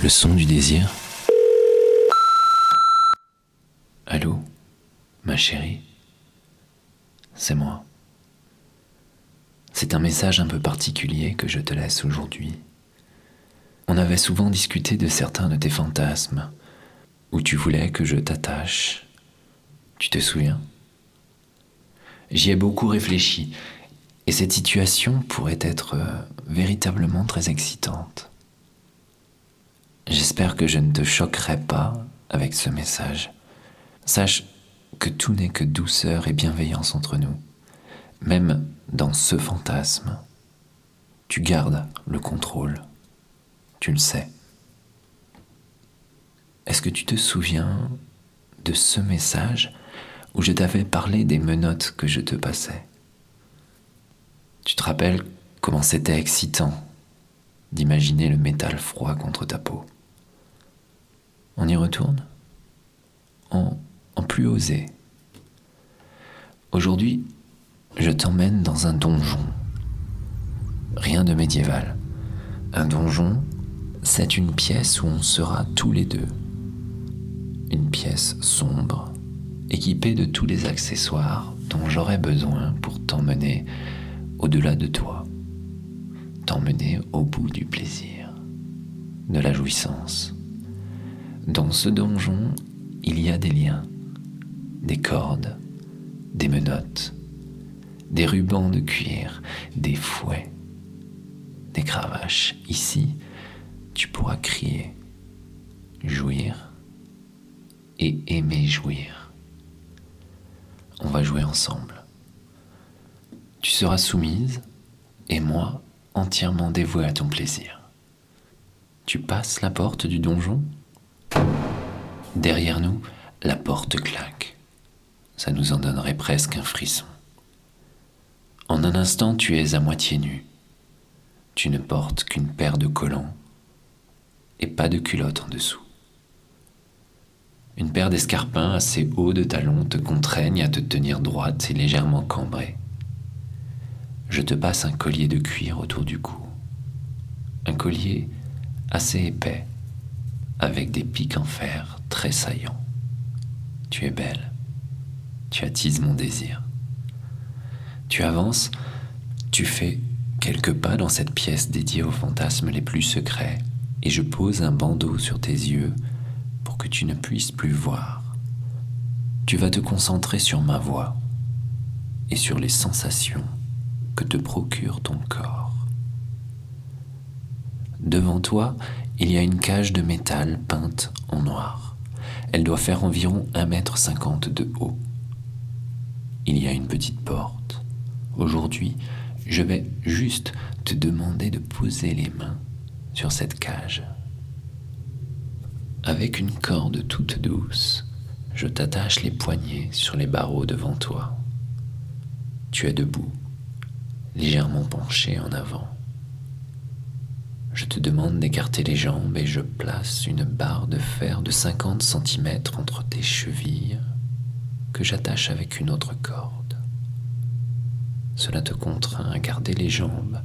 Le son du désir Allô Ma chérie? C'est moi. C'est un message un peu particulier que je te laisse aujourd'hui. On avait souvent discuté de certains de tes fantasmes, où tu voulais que je t'attache. Tu te souviens? J'y ai beaucoup réfléchi, et cette situation pourrait être euh, véritablement très excitante. J'espère que je ne te choquerai pas avec ce message. Sache que tout n'est que douceur et bienveillance entre nous. Même dans ce fantasme, tu gardes le contrôle. Tu le sais. Est-ce que tu te souviens de ce message où je t'avais parlé des menottes que je te passais? Tu te rappelles comment c'était excitant d'imaginer le métal froid contre ta peau? On y retourne en, plus osé. Aujourd'hui, je t'emmène dans un donjon. Rien de médiéval. Un donjon, c'est une pièce où on sera tous les deux. Une pièce sombre, équipée de tous les accessoires dont j'aurai besoin pour t'emmener au-delà de toi, t'emmener au bout du plaisir, de la jouissance. Dans ce donjon, il y a des liens, des cordes, des menottes, des rubans de cuir, des fouets, des cravaches. Ici, tu pourras crier, jouir et aimer jouir. On va jouer ensemble. Tu seras soumise et moi entièrement dévoué à ton plaisir. Tu passes la porte du donjon? Derrière nous, la porte claque. Ça nous en donnerait presque un frisson. En un instant, tu es à moitié nu. Tu ne portes qu'une paire de collants et pas de culotte en dessous. Une paire d'escarpins assez hauts de talons te contraignent à te tenir droite et légèrement cambrée. Je te passe un collier de cuir autour du cou. Un collier assez épais avec des pics en fer très saillants. Tu es belle, tu attises mon désir. Tu avances, tu fais quelques pas dans cette pièce dédiée aux fantasmes les plus secrets, et je pose un bandeau sur tes yeux pour que tu ne puisses plus voir. Tu vas te concentrer sur ma voix et sur les sensations que te procure ton corps. Devant toi, il y a une cage de métal peinte en noir. Elle doit faire environ 1,50 m de haut. Il y a une petite porte. Aujourd'hui, je vais juste te demander de poser les mains sur cette cage. Avec une corde toute douce, je t'attache les poignets sur les barreaux devant toi. Tu es debout, légèrement penché en avant. Je te demande d'écarter les jambes et je place une barre de fer de 50 cm entre tes chevilles que j'attache avec une autre corde. Cela te contraint à garder les jambes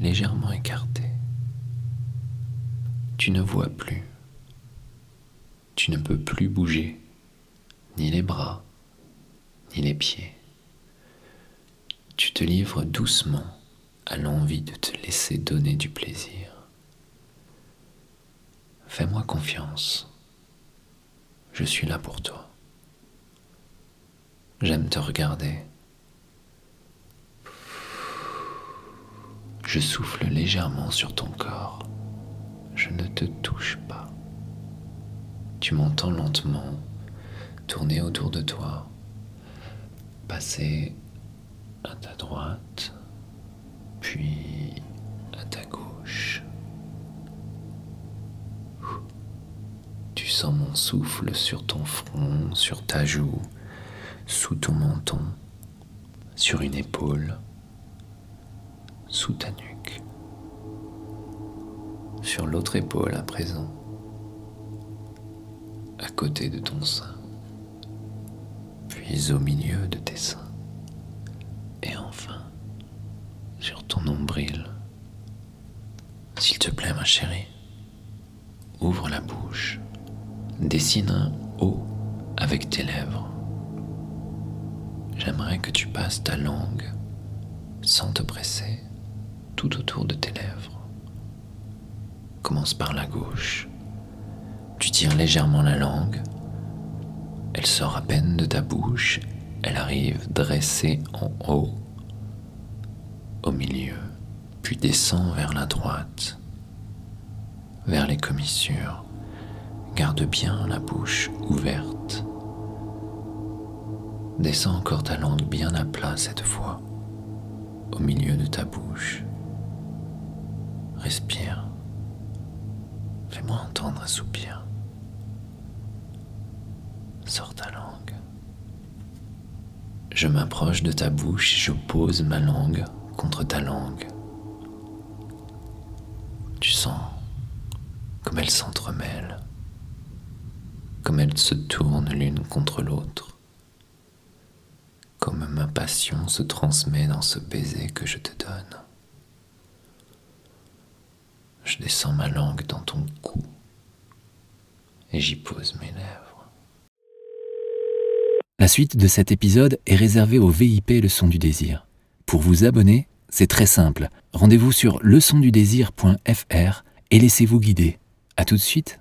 légèrement écartées. Tu ne vois plus. Tu ne peux plus bouger, ni les bras, ni les pieds. Tu te livres doucement à l'envie de te laisser donner du plaisir. Fais-moi confiance. Je suis là pour toi. J'aime te regarder. Je souffle légèrement sur ton corps. Je ne te touche pas. Tu m'entends lentement tourner autour de toi, passer à ta droite, puis à ta gauche. Tu sens mon souffle sur ton front, sur ta joue, sous ton menton, sur une épaule, sous ta nuque, sur l'autre épaule à présent, à côté de ton sein, puis au milieu de tes seins, et enfin sur ton nombril. S'il te plaît, ma chérie, ouvre la bouche. Dessine un O avec tes lèvres. J'aimerais que tu passes ta langue, sans te presser, tout autour de tes lèvres. Commence par la gauche. Tu tires légèrement la langue. Elle sort à peine de ta bouche. Elle arrive dressée en haut, au milieu, puis descend vers la droite, vers les commissures. Garde bien la bouche ouverte. Descends encore ta langue bien à plat cette fois, au milieu de ta bouche. Respire. Fais-moi entendre un soupir. Sors ta langue. Je m'approche de ta bouche et je pose ma langue contre ta langue. Tu sens comme elles s'entremêlent, comme elles se tournent l'une contre l'autre, comme ma passion se transmet dans ce baiser que je te donne. Je descends ma langue dans ton cou et j'y pose mes lèvres. La suite de cet épisode est réservée au VIP Leçon du désir. Pour vous abonner, c'est très simple. Rendez-vous sur leçondudésir.fr et laissez-vous guider. À tout de suite.